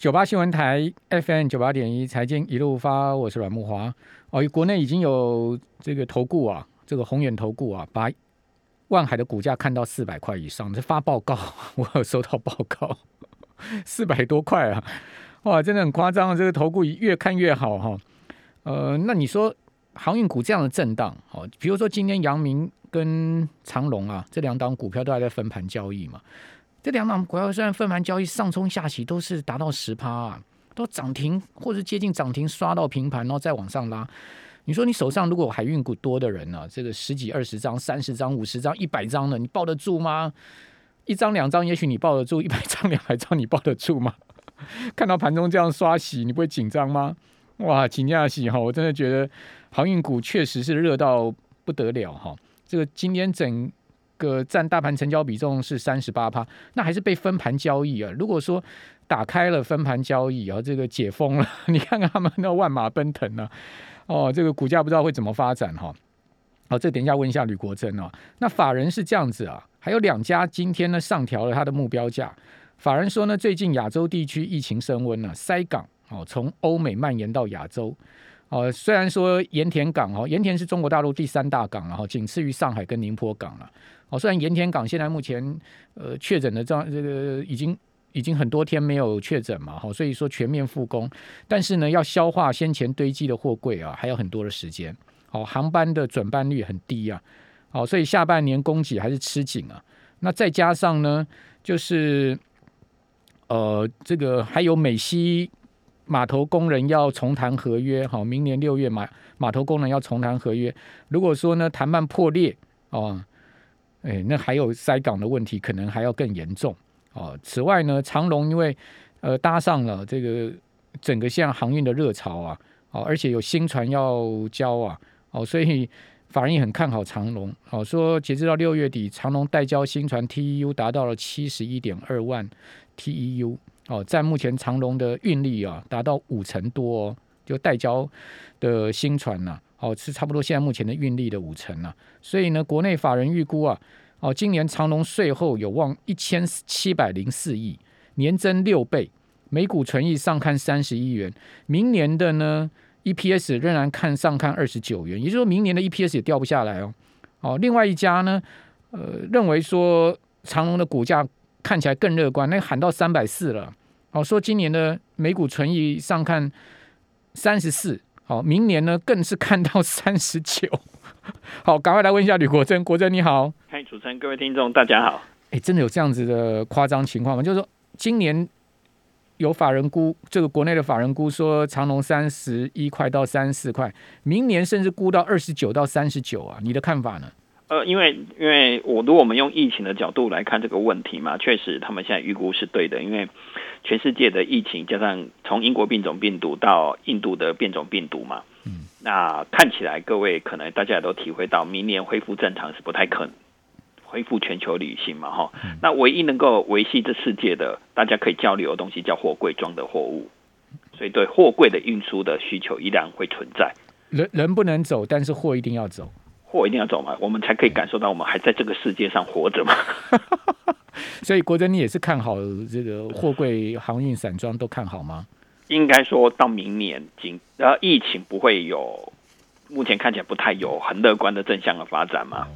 九八新闻台 FM 九八点一财经一路发，我是阮木华。哦，国内已经有这个投顾啊，这个宏远投顾啊，把万海的股价看到四百块以上，这发报告，我有收到报告，四百多块啊，哇，真的很夸张啊，这个投顾越看越好哈。呃，那你说航运股这样的震荡，哦，比如说今天阳明跟长隆啊，这两档股票都还在分盘交易嘛。这两档股票虽然分盘交易上冲下洗都是达到十趴啊，都涨停或者接近涨停，刷到平盘，然后再往上拉。你说你手上如果海运股多的人呢，这个十几、二十张、三十张、五十张、一百张的，你抱得住吗？一张两张也许你抱得住，一百张两百张你抱得住吗？看到盘中这样刷洗，你不会紧张吗？哇，紧张洗哈！我真的觉得航运股确实是热到不得了哈。这个今天整。个占大盘成交比重是三十八趴，那还是被分盘交易啊。如果说打开了分盘交易啊，这个解封了，你看看他们那万马奔腾呢，哦，这个股价不知道会怎么发展哈。好，这等一下问一下吕国珍哦。那法人是这样子啊，还有两家今天呢上调了他的目标价。法人说呢，最近亚洲地区疫情升温了，塞港哦，从欧美蔓延到亚洲。哦，虽然说盐田港哦，盐田是中国大陆第三大港了哈仅次于上海跟宁波港了。哦，虽然盐田港现在目前呃确诊的这样这个已经已经很多天没有确诊嘛，哈，所以说全面复工，但是呢要消化先前堆积的货柜啊，还有很多的时间。哦，航班的准班率很低啊，哦，所以下半年供给还是吃紧啊。那再加上呢，就是呃这个还有美西码头工人要重谈合约，好，明年六月码码头工人要重谈合约。如果说呢谈判破裂，哦。哎，那还有塞港的问题，可能还要更严重哦。此外呢，长龙因为呃搭上了这个整个现在航运的热潮啊，哦，而且有新船要交啊，哦，所以法人也很看好长龙。哦，说截至到六月底，长龙待交新船 TEU 达到了七十一点二万 TEU，哦，在目前长龙的运力啊达到五成多，哦，就代交的新船呐。哦，是差不多现在目前的运力的五成了，所以呢，国内法人预估啊，哦，今年长隆税后有望一千七百零四亿，年增六倍，每股存益上看三十亿元，明年的呢 EPS 仍然看上看二十九元，也就是说明年的 EPS 也掉不下来哦。哦，另外一家呢，呃，认为说长隆的股价看起来更乐观，那喊到三百四了，哦，说今年的美股存益上看三十四。好，明年呢更是看到三十九。好，赶快来问一下吕国珍，国珍你好。嗨，主持人，各位听众，大家好。哎，真的有这样子的夸张情况吗？就是说，今年有法人估，这个国内的法人估说长隆三十一块到三十四块，明年甚至估到二十九到三十九啊？你的看法呢？呃，因为因为我如果我们用疫情的角度来看这个问题嘛，确实他们现在预估是对的，因为全世界的疫情加上从英国变种病毒到印度的变种病毒嘛，嗯，那看起来各位可能大家也都体会到，明年恢复正常是不太可能，恢复全球旅行嘛，哈，那唯一能够维系这世界的大家可以交流的东西叫货柜装的货物，所以对货柜的运输的需求依然会存在。人人不能走，但是货一定要走。货一定要走嘛，我们才可以感受到我们还在这个世界上活着嘛。所以，国珍，你也是看好这个货柜航运散装都看好吗？应该说到明年，经然后疫情不会有，目前看起来不太有很乐观的正向的发展嘛。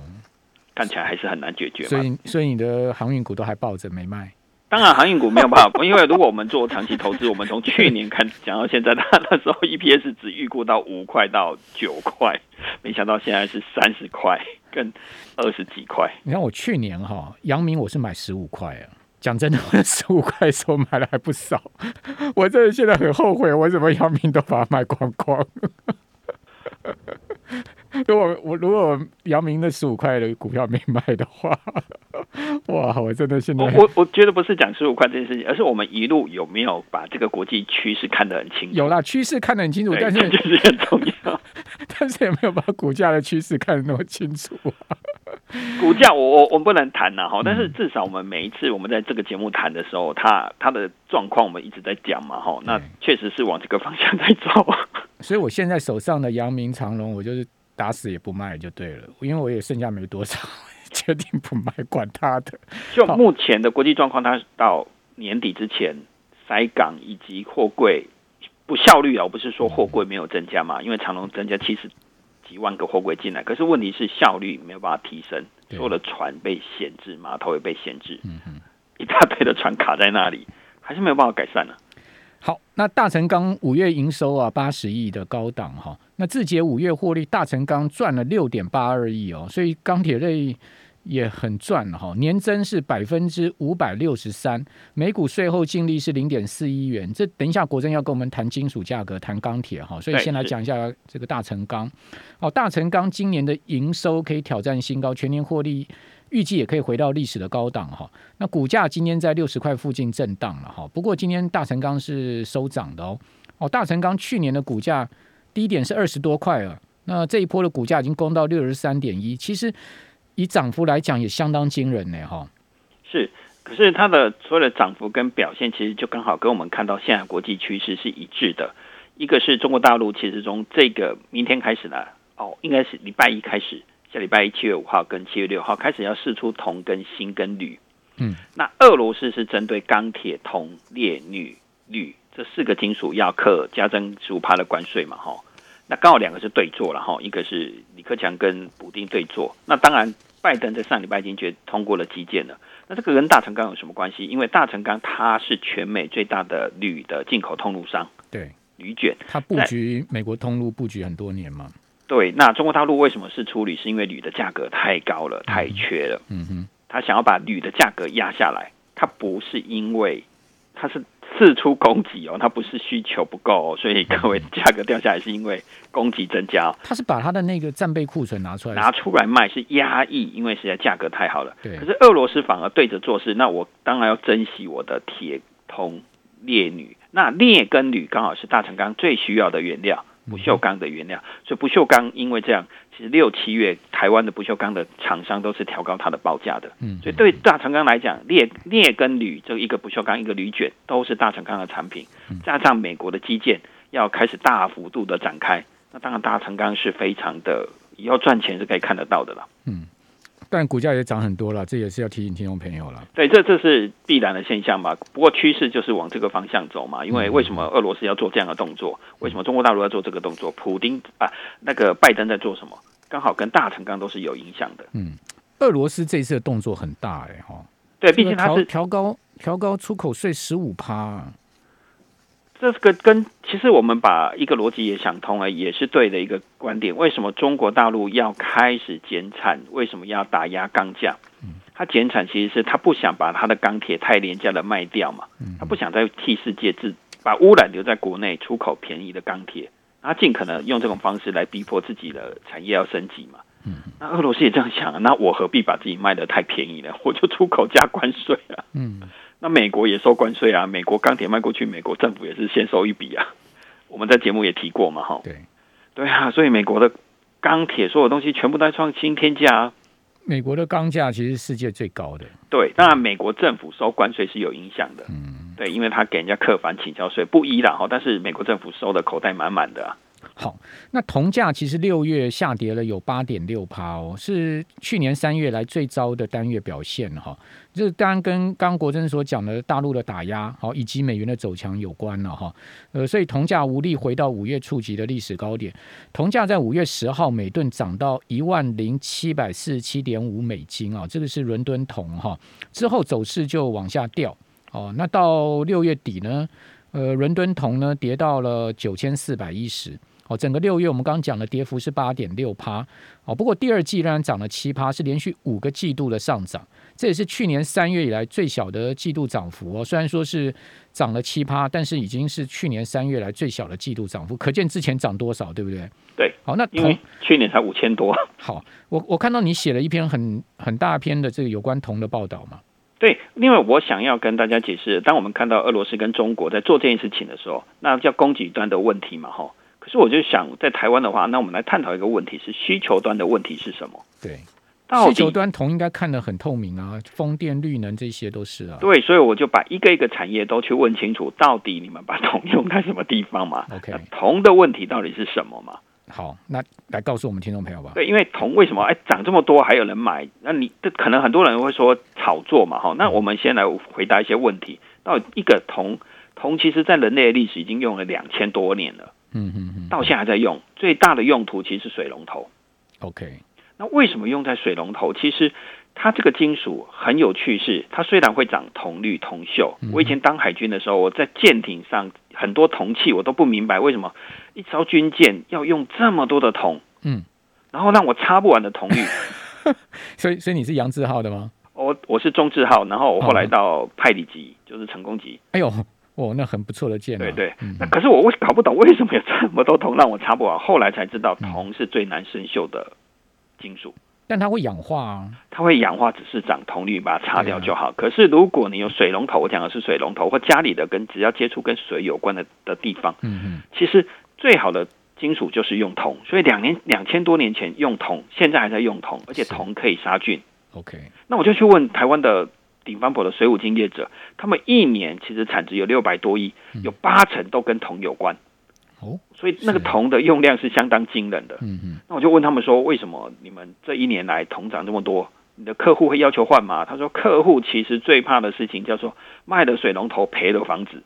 看起来还是很难解决。所以，所以你的航运股都还抱着没卖。当然，航运股没有办法，因为如果我们做长期投资，我们从去年看讲到现在，他那时候 EPS 只预估到五块到九块，没想到现在是三十块跟二十几块。你看我去年哈，阳明我是买十五块啊，讲真的，十五块时候买了还不少，我真的现在很后悔，我怎么阳明都把它卖光光。如果我如果姚明那十五块的股票没卖的话，哇！我真的现在我我觉得不是讲十五块这件事情，而是我们一路有没有把这个国际趋势看得很清楚？有啦，趋势看得很清楚，但是就是很重要。但是也没有把股价的趋势看得那么清楚？股价我我我们不能谈呐哈，但是至少我们每一次我们在这个节目谈的时候，它它的状况我们一直在讲嘛哈，那确实是往这个方向在走。所以我现在手上的阳明长隆，我就是打死也不卖就对了，因为我也剩下没多少，决定不卖，管他的。就目前的国际状况，它到年底之前塞港以及货柜不效率啊，我不是说货柜没有增加嘛，因为长隆增加七十几万个货柜进来，可是问题是效率没有办法提升，所有的船被闲置，码头也被闲置，嗯嗯，一大堆的船卡在那里，还是没有办法改善呢。好，那大成钢五月营收啊八十亿的高档哈，那字节五月获利，大成钢赚了六点八二亿哦，所以钢铁类也很赚哈，年增是百分之五百六十三，每股税后净利是零点四亿元。这等一下国珍要跟我们谈金属价格，谈钢铁哈，所以先来讲一下这个大成钢。哦，大成钢今年的营收可以挑战新高，全年获利。预计也可以回到历史的高档哈，那股价今天在六十块附近震荡了哈。不过今天大成钢是收涨的哦哦，大成钢去年的股价低点是二十多块啊，那这一波的股价已经攻到六十三点一，其实以涨幅来讲也相当惊人呢哈。是，可是它的所有的涨幅跟表现其实就刚好跟我们看到现在国际趋势是一致的，一个是中国大陆其实从这个明天开始呢，哦，应该是礼拜一开始。下礼拜一七月五号跟七月六号开始要试出铜跟锌跟铝，嗯，那俄罗斯是针对钢铁、铜、镍、铝、铝这四个金属要课加征十五趴的关税嘛，哈，那刚好两个是对坐了哈，一个是李克强跟普丁对坐，那当然拜登在上礼拜已经决通过了基建了，那这个跟大成钢有什么关系？因为大成钢它是全美最大的铝的进口通路商，对，铝卷，它布局美国通路布局很多年嘛。对，那中国大陆为什么是出铝？是因为铝的价格太高了，太缺了。嗯哼，他想要把铝的价格压下来，他不是因为他是四出供给哦，它不是需求不够哦，所以各位价格掉下来是因为供给增加。它是把它的那个战备库存拿出来拿出来卖，是压抑，因为实在价格太好了。对，可是俄罗斯反而对着做事，那我当然要珍惜我的铁、铜、镍、铝。那镍跟铝刚好是大成钢最需要的原料。不锈钢的原料，所以不锈钢因为这样，其实六七月台湾的不锈钢的厂商都是调高它的报价的。嗯，所以对大成钢来讲，镍镍跟铝这一个不锈钢一个铝卷都是大成钢的产品，加上美国的基建要开始大幅度的展开，那当然大成钢是非常的以后赚钱是可以看得到的了。嗯。但股价也涨很多了，这也是要提醒听众朋友了。对，这这是必然的现象嘛。不过趋势就是往这个方向走嘛。因为为什么俄罗斯要做这样的动作？为什么中国大陆要做这个动作？普丁啊，那个拜登在做什么？刚好跟大成钢都是有影响的。嗯，俄罗斯这次的动作很大哎哈。对，毕竟它是调高调高出口税十五趴。这个跟其实我们把一个逻辑也想通了，也是对的一个观点。为什么中国大陆要开始减产？为什么要打压钢价？它减产其实是它不想把它的钢铁太廉价的卖掉嘛，它不想再替世界制把污染留在国内，出口便宜的钢铁，它尽可能用这种方式来逼迫自己的产业要升级嘛。那俄罗斯也这样想，那我何必把自己卖的太便宜呢？我就出口加关税啊。嗯。那美国也收关税啊，美国钢铁卖过去，美国政府也是先收一笔啊。我们在节目也提过嘛，哈。对，对啊，所以美国的钢铁所有东西全部在创新天价。美国的钢价其实世界最高的。对，当然美国政府收关税是有影响的。嗯，对，因为他给人家客反请交税不一啦，哈，但是美国政府收的口袋满满的。好，那铜价其实六月下跌了有八点六趴哦，是去年三月来最糟的单月表现哈。这当然跟刚国珍所讲的大陆的打压好以及美元的走强有关了哈。呃，所以铜价无力回到五月触及的历史高点。铜价在五月十号每吨涨到一万零七百四十七点五美金啊，这个是伦敦铜哈。之后走势就往下掉哦。那到六月底呢，呃，伦敦铜呢跌到了九千四百一十。哦，整个六月我们刚刚讲的跌幅是八点六趴，哦，不过第二季仍然涨了七趴，是连续五个季度的上涨，这也是去年三月以来最小的季度涨幅哦。虽然说是涨了七趴，但是已经是去年三月来最小的季度涨幅，可见之前涨多少，对不对？对，好，那铜去年才五千多。好，我我看到你写了一篇很很大篇的这个有关铜的报道嘛。对，另外我想要跟大家解释，当我们看到俄罗斯跟中国在做这件事情的时候，那叫供给端的问题嘛，哈。可是我就想，在台湾的话，那我们来探讨一个问题：是需求端的问题是什么？对，需求端铜应该看得很透明啊，风电、绿能这些都是啊。对，所以我就把一个一个产业都去问清楚，到底你们把铜用在什么地方嘛？OK，铜的问题到底是什么嘛？好，那来告诉我们听众朋友吧。对，因为铜为什么哎涨这么多还有人买？那你这可能很多人会说炒作嘛？哈，那我们先来回答一些问题：到一个铜铜其实在人类的历史已经用了两千多年了，嗯嗯嗯到现在还在用。最大的用途其实是水龙头。，OK，那为什么用在水龙头？其实它这个金属很有趣是，它虽然会长铜绿、铜锈。我以前当海军的时候，我在舰艇上很多铜器，我都不明白为什么一艘军舰要用这么多的铜，嗯，然后让我擦不完的铜绿。所以所以你是杨志浩的吗？我我是中志浩，然后我后来哦到派里级，就是成功级。哎呦，哦，那很不错的剑、啊，对对，嗯。那可是我为搞不懂为什么有这么多铜让我擦不完，后来才知道铜是最难生锈的金属。但它会氧化啊，它会氧化，只是长铜绿，把它擦掉就好。可是如果你有水龙头，我讲的是水龙头或家里的跟只要接触跟水有关的的地方，嗯嗯，其实最好的金属就是用铜。所以两年两千多年前用铜，现在还在用铜，而且是。铜可以杀菌。OK，那我就去问台湾的顶方婆的水五金业者，他们一年其实产值有六百多亿，有八成都跟铜有关。哦，所以那个是铜的用量是相当惊人的。嗯嗯，那我就问他们说，为什么你们这一年来铜涨这么多？你的客户会要求换吗？他说，客户其实最怕的事情叫做卖了水龙头赔了房子，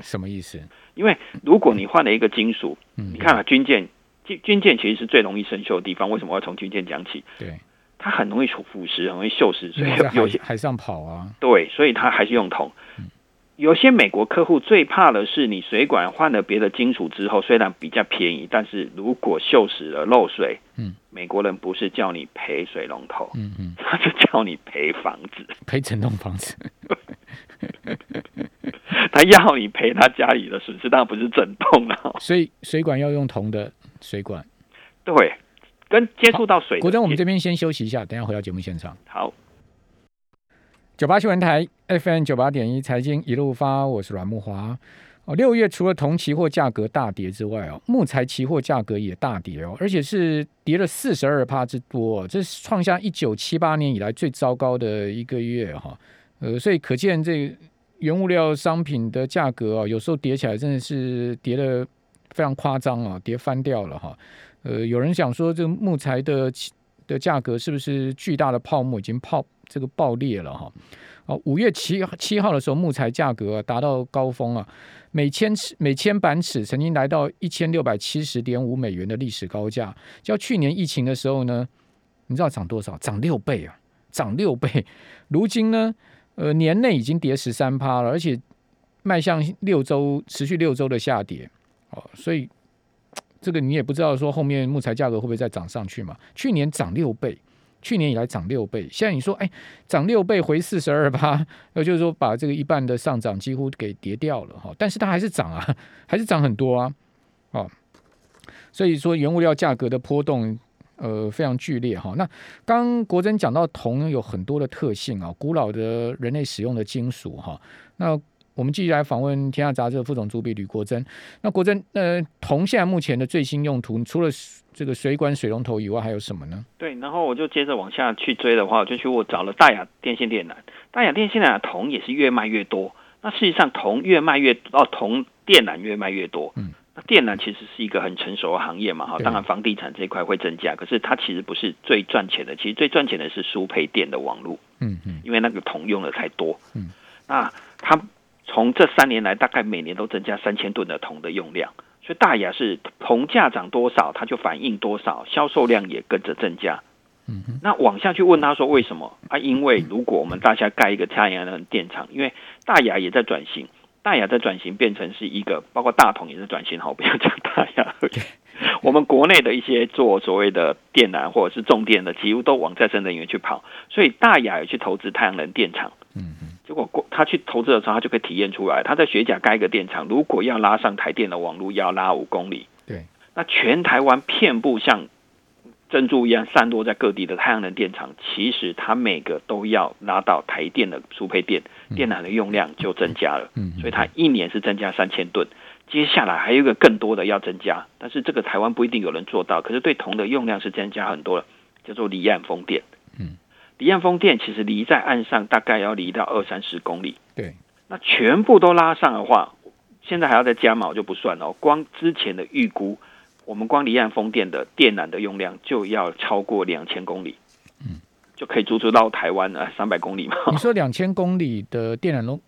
什么意思？因为如果你换了一个金属，嗯，你看啊，军舰军军舰其实是最容易生锈的地方。为什么要从军舰讲起？对，它很容易腐蚀，很容易锈蚀，所以有些海海上跑啊，对，所以它还是用铜。有些美国客户最怕的是，你水管换了别的金属之后，虽然比较便宜，但是如果锈蚀了漏水，嗯，美国人不是叫你赔水龙头，嗯嗯，他是叫你赔房子，赔整栋房子，他要你赔他家里的损失，当然不是整栋了。所以水管要用铜的水管。对，跟接触到水的，国珍，我们这边先休息一下，等一下回到节目现场。好。九八新闻台 FM 九八点一财经一路发，我是阮木华。哦，六月除了铜期货价格大跌之外哦，木材期货价格也大跌哦，而且是跌了四十二帕之多、哦，这是创下一九七八年以来最糟糕的一个月哈、呃，所以可见这原物料商品的价格啊、有时候跌起来真的是跌的非常夸张啊，跌翻掉了哈、呃，有人想说这个木材的的价格是不是巨大的泡沫已经泡这个爆裂了哈？哦，五月七七号的时候，木材价格、达到高峰啊，每千尺每千板尺曾经来到一千六百七十点五美元的历史高价。较去年疫情的时候呢，你知道涨多少？涨六倍啊，涨六倍。如今呢，呃，年内已经跌十三趴了，而且迈向六周持续六周的下跌哦，所以这个你也不知道说后面木材价格会不会再涨上去嘛？去年涨六倍。去年以来涨六倍，现在你说，哎，涨六倍回四十二吧，那就是说把这个一半的上涨几乎给跌掉了哈，但是它还是涨啊，还是涨很多啊，哦，所以说原物料价格的波动。呃，非常剧烈哈。那刚国珍讲到铜有很多的特性啊，古老的人类使用的金属哈。那我们继续来访问《天下杂志》的副总主笔吕国珍。那国珍，呃，铜现在目前的最新用途，除了这个水管、水龙头以外，还有什么呢？对，然后我就接着往下去追的话，我就去我找了大雅电线电缆，大雅电线电缆铜也是越卖越多。那事实上，铜越卖越哦，铜电缆越卖越多。嗯，那电缆其实是一个很成熟的行业嘛，哈，对当然房地产这一块会增加，可是它其实不是最赚钱的，其实最赚钱的是输配电的网络，嗯嗯因为那个铜用的太多。嗯，那它从这三年来，大概每年都增加三千吨的铜的用量。所以大雅是铜价涨多少，它就反映多少，销售量也跟着增加。嗯哼，那往下去问他说为什么啊？因为如果我们大家盖一个太阳能电厂，因为大雅也在转型，大雅在转型变成是一个，包括大同也在转型，好，不要讲大雅。我们国内的一些做所谓的电缆或者是重电的，几乎都往再生能源去跑，所以大雅也去投资太阳能电厂。嗯嗯结果过他去投资的时候，他就可以体验出来，他在学甲盖一个电厂，如果要拉上台电的网路，要拉五公里。对，那全台湾遍布像珍珠一样散落在各地的太阳能电厂，其实它每个都要拉到台电的输配电，电缆的用量就增加了。嗯，所以它一年是增加三千吨。接下来还有一个更多的要增加，但是这个台湾不一定有人做到，可是对铜的用量是增加很多了，叫做离岸风电。嗯，离岸风电其实离在岸上大概要离到二三十公里。对，那全部都拉上的话，现在还要再加码，我就不算了哦。光之前的预估，我们光离岸风电的电缆的用量就要超过两千公里。嗯，就可以足足到台湾啊，三百公里嘛。你说两千公里的电缆容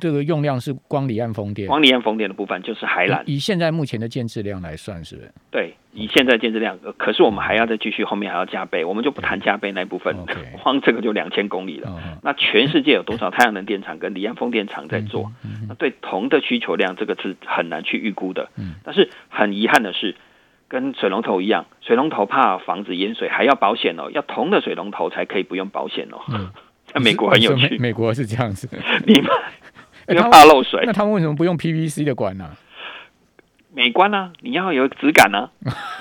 这个用量是光离岸风电，光离岸风电的部分就是海缆。以现在目前的建制量来算，是不是？对，以现在建制量，可是我们还要再继续，后面还要加倍，我们就不谈加倍那部分，光这个就两千公里了。那全世界有多少太阳能电厂跟离岸风电厂在做？那对铜的需求量，这个是很难去预估的。但是很遗憾的是，跟水龙头一样，水龙头怕房子淹水，还要保险哦，要铜的水龙头才可以不用保险哦。在美国很有趣，美国是这样子，你们。因为怕漏水，那他们为什么不用 PVC 的管呢？美观啊，你要有质感啊，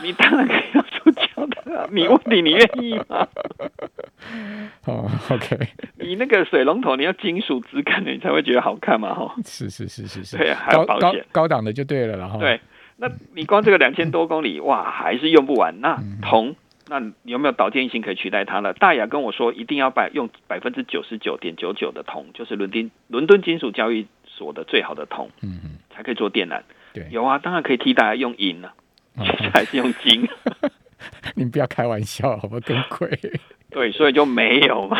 你当然可以用塑胶的啊。你问你你愿意吗？哦，OK，你那个水龙头你要金属质感的，你才会觉得好看嘛，哈。是是是是是，对，还有保险，高档的就对了，然后对，那你光这个两千多公里，哇，还是用不完。那铜，那有没有导电性可以取代它呢？大雅跟我说，一定要百用百分之九十九点九九的铜，就是伦敦伦敦金属交易所的最好的铜，嗯嗯，才可以做电缆。对，有啊，当然可以替代用银了，还是用金。你不要开玩笑，好不好？更贵。对，所以就没有嘛，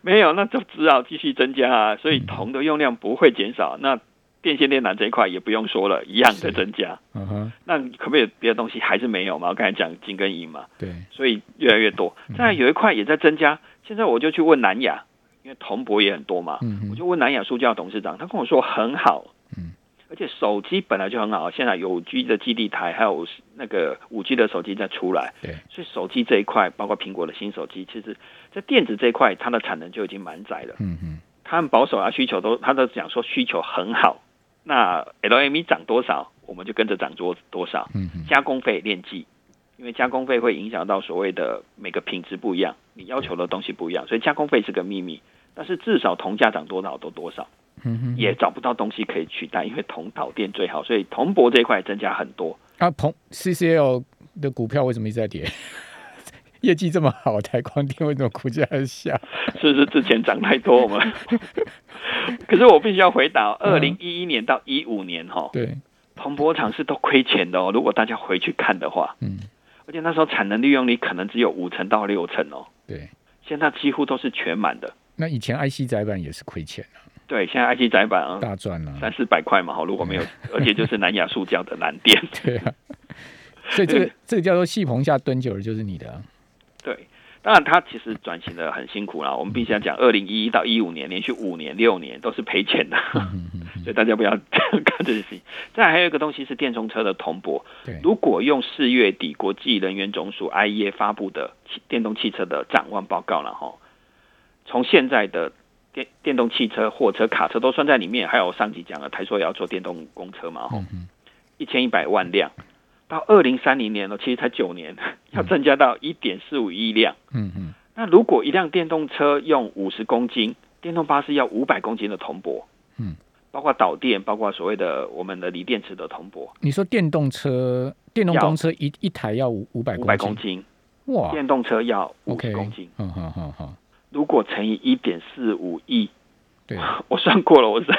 没有，那就只好继续增加啊。所以铜的用量不会减少，那电线电缆这一块也不用说了，一样的增加。嗯哼，那可不可以别的东西还是没有嘛？我刚才讲金跟银嘛，对，所以越来越多。再有一块也在增加，现在我就去问南亚，因为铜箔也很多嘛，嗯我就问南亚塑胶董事长，他跟我说很好。嗯而且手机本来就很好，现在有五 G 的基地台，还有那个五 G 的手机在出来，对，所以手机这一块，包括苹果的新手机，其实，在电子这一块，它的产能就已经满载了。嗯哼，他很保守啊，需求都，他都讲说需求很好。那 LME 涨多少，我们就跟着涨多多少。嗯嗯，加工费炼计，因为加工费会影响到所谓的每个品质不一样，你要求的东西不一样，所以加工费是个秘密。但是至少铜价涨多少都多少。也找不到东西可以取代，因为铜导电最好，所以铜箔这一块增加很多。啊，铜 CCL 的股票为什么一直在跌？业绩这么好，台光电为什么股价下？是不是之前涨太多嘛？可是我必须要回答，二零一一年到一五年哈，对，铜箔厂是都亏钱的哦。如果大家回去看的话，嗯，而且那时候产能利用率可能只有五成到六成哦。对，现在几乎都是全满的。那以前 IC 载板也是亏钱啊。对，现在 IC 窄板啊，大赚了三四百块嘛，哈，如果没有，而且就是南亚塑胶的蓝电，对啊，所以这个这个叫做细棚下蹲久了就是你的，对，当然它其实转型的很辛苦啦，我们必须要讲，二零一一到一五年连续五年六年都是赔钱的，所以大家不要 看这些事情。再还有一个东西是电动车的铜箔，如果用四月底国际能源总署 IEA 发布的电动汽车的展望报告了哈，从现在的。电电动汽车、货车、卡车都算在里面，还有上集讲了，台说也要做电动公车嘛，吼，一千一百万辆，到二零三零年了，其实才九年，要增加到一点四五亿辆。嗯嗯，那如果一辆电动车用五十公斤，电动巴士要五百公斤的铜箔，嗯，包括导电，包括所谓的我们的锂电池的铜箔。你说电动车、电动公车一一台要五五百五百公斤，哇，电动车要五十公斤，嗯好好好。如果乘以一点四五亿，对，我算过了，我在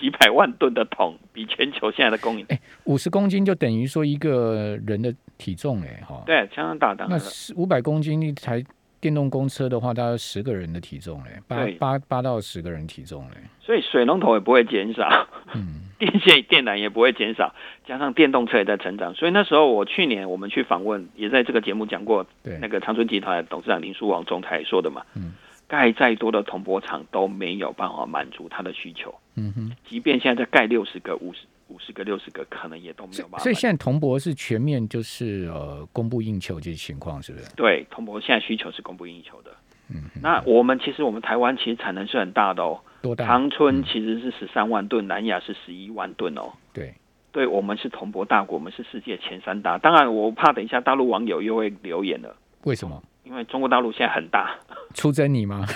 几百万吨的桶，比全球现在的供应，哎，五十公斤就等于说一个人的体重，哎，哈，对，相当大，当那五百公斤一台。电动公车的话，大概十个人的体重嘞，八八八到十个人体重嘞，所以水龙头也不会减少，嗯，电线电缆也不会减少，加上电动车也在成长，所以那时候我去年我们去访问，也在这个节目讲过，对，那个长春集团董事长林书王总裁说的嘛，嗯，盖再多的铜箔厂都没有办法满足它的需求，嗯哼，即便现在在盖六十个五十。五十个、六十个，可能也都没有办法。所以现在铜箔是全面就是呃供不应求这些情况，是不是？对，铜箔现在需求是供不应求的。嗯，那我们其实我们台湾其实产能是很大的哦。多大？长春其实是十三万吨，南亚是十一万吨哦。对，对我们是铜箔大国，我们是世界前三大。当然，我怕等一下大陆网友又会留言了。为什么？因为中国大陆现在很大。出征你吗？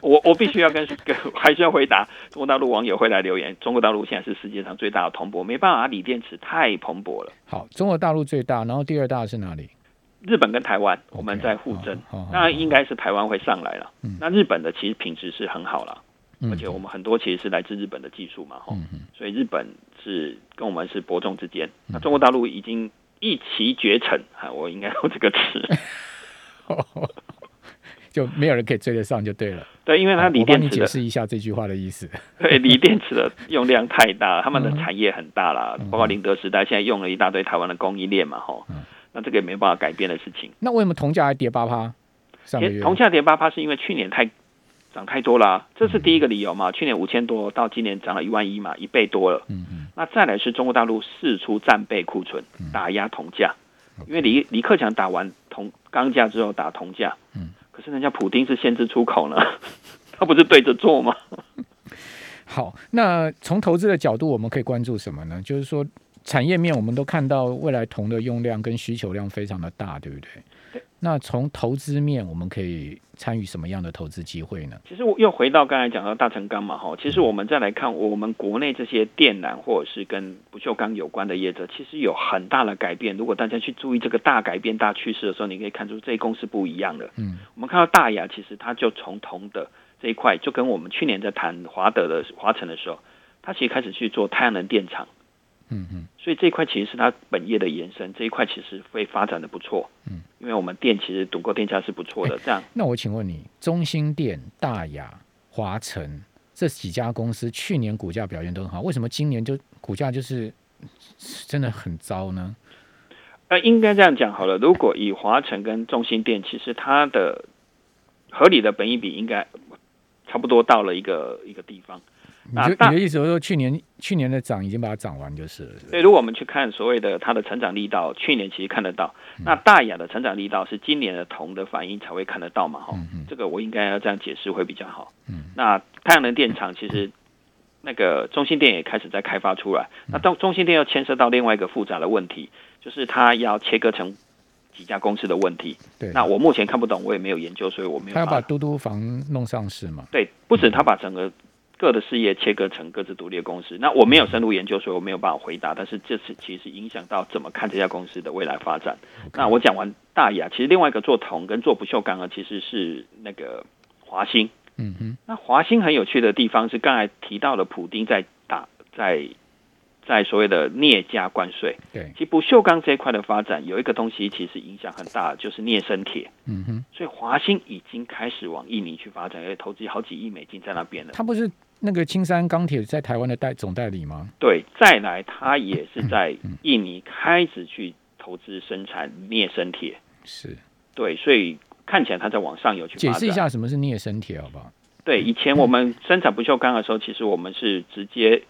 我我必须要跟跟还是要回答中国大陆网友会来留言。中国大陆现在是世界上最大的铜箔，没办法，锂电池太蓬勃了。好，中国大陆最大，然后第二大是哪里？日本跟台湾，我们在互争。那应该是台湾会上来了。那日本的其实品质是很好了，而且我们很多其实是来自日本的技术嘛，哈。所以日本是跟我们是伯仲之间。那中国大陆已经一骑绝尘，哈，我应该用这个词。就没有人可以追得上，就对了。对，因为它锂电池的解释一下这句话的意思。对锂电池的用量太大，他们的嗯产业很大啦，包括宁德时代现在用了一大堆台湾的供应链嘛，吼嗯，那这个也没办法改变的事情。那为什么铜价还跌八趴？上个月铜价跌八趴是因为去年太涨太多了、这是第一个理由嘛。去年五千多，到今年涨了一万一嘛，一倍多了。嗯嗯那再来是中国大陆释出战备库存，打压铜价，因为李李克强打完铜钢价之后打铜价，嗯，可是人家普丁是限制出口呢，他不是对着做吗？好，那从投资的角度，我们可以关注什么呢？就是说，产业面我们都看到未来铜的用量跟需求量非常的大，对不对？对。那从投资面，我们可以参与什么样的投资机会呢？其实我又回到刚才讲到大成钢嘛，哈，其实我们再来看我们国内这些电缆或者是跟不锈钢有关的业者，其实有很大的改变。如果大家去注意这个大改变、大趋势的时候，你可以看出这一公司不一样的。嗯，我们看到大雅，其实它就从铜的这一块，就跟我们去年在谈华德的华晨的时候，它其实开始去做太阳能电厂。嗯嗯所以这一块其实是它本业的延伸，这一块其实会发展的不错。嗯，因为我们店其实赌购电价是不错的，这样那我请问你，中兴店、大雅、华晨这几家公司去年股价表现都很好，为什么今年就股价就是真的很糟呢？呃，应该这样讲好了。如果以华晨跟中兴店，其实它的合理的本益比应该差不多到了一个一个地方。你的意思是说，去年去年的涨已经把它涨完就是了，是不是所以，如果我们去看所谓的它的成长力道，去年其实看得到。那大雅的成长力道是今年的铜的反应才会看得到嘛？哈、这个我应该要这样解释会比较好。嗯，那太阳能电厂其实那个中心电也开始在开发出来。那到中心电又牵涉到另外一个复杂的问题，就是它要切割成几家公司的问题。对。那我目前看不懂，我也没有研究，所以我没有他要把。嘟嘟房弄上市嘛？对，不止他把整个各的事业切割成各自独立的公司。那我没有深入研究，所以我没有办法回答。但是这次其实影响到怎么看这家公司的未来发展。那我讲完大雅，其实另外一个做铜跟做不锈钢的其实是那个华兴。嗯哼，那华兴很有趣的地方是刚才提到了普丁在打在在所谓的镍价关税。对，其实不锈钢这一块的发展有一个东西其实影响很大，就是镍生铁。嗯哼，所以华兴已经开始往印尼去发展，而且投资好几亿美金在那边了。他不是那个青山钢铁在台湾的代总代理吗？对，再来他也是在嗯印尼开始去投资生产镍生铁。是，对，所以看起来他在往上游去。解释一下什么是镍生铁好不好？对，以前我们生产不锈钢的时候，其实我们是直接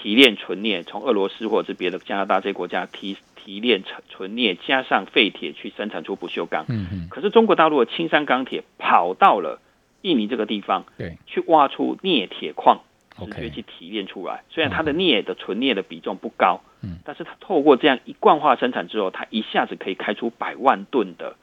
提炼纯镍，从俄罗斯或者是别的加拿大这些国家提提炼纯纯镍，加上废铁去生产出不锈钢。嗯嗯，可是中国大陆的青山钢铁跑到了印尼这个地方，对去挖出镍铁矿，直接去提炼出来。虽然它的镍的纯镍的比重不高，嗯，但是它透过这样一贯化生产之后，它一下子可以开出百万吨的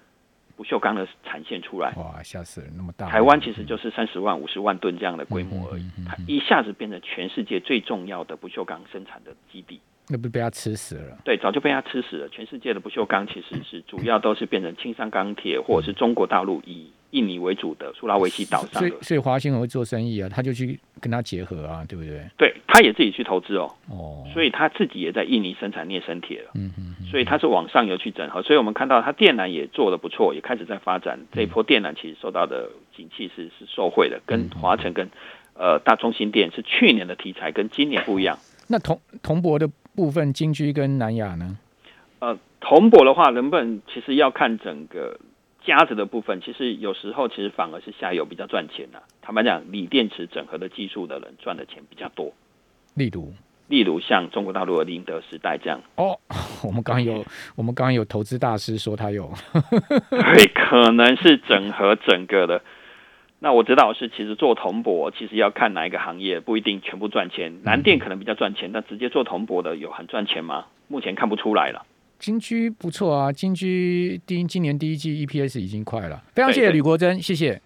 不锈钢的产线出来。哇，吓死人，那么大。台湾其实就是三十万、五十万吨这样的规模而已它一下子变成全世界最重要的不锈钢生产的基地。那不是被他吃死了？对，早就被它吃死了。全世界的不锈钢其实是主要都是变成青山钢铁，或者是中国大陆以印尼为主的苏拉维西岛上的。所以所以华兴很会做生意啊，他就去跟他结合啊，对不对？对，他也自己去投资哦，哦，所以他自己也在印尼生产镍生铁了。嗯哼哼，所以他是往上游去整合，所以我们看到他电缆也做的不错，也开始在发展。这一波电缆其实受到的景气是是受惠的，跟华晨跟呃大中心电是去年的题材，跟今年不一样。那铜铜箔的部分，金居跟南亚呢？呃，铜箔的话，能不能其实要看整个夹子的部分，其实有时候其实反而是下游比较赚钱的、坦白讲，锂电池整合的技术的人赚的钱比较多。例如例如像中国大陆的宁德时代这样，哦，我们刚刚有我们刚刚有投资大师说他有，对，可能是整合整个的。那我知道是，其实做铜箔其实要看哪一个行业，不一定全部赚钱。南电可能比较赚钱，但直接做铜箔的有很赚钱吗？目前看不出来了。金居不错啊，金居第一今年第一季 EPS 已经快了，非常谢谢吕国珍，谢谢。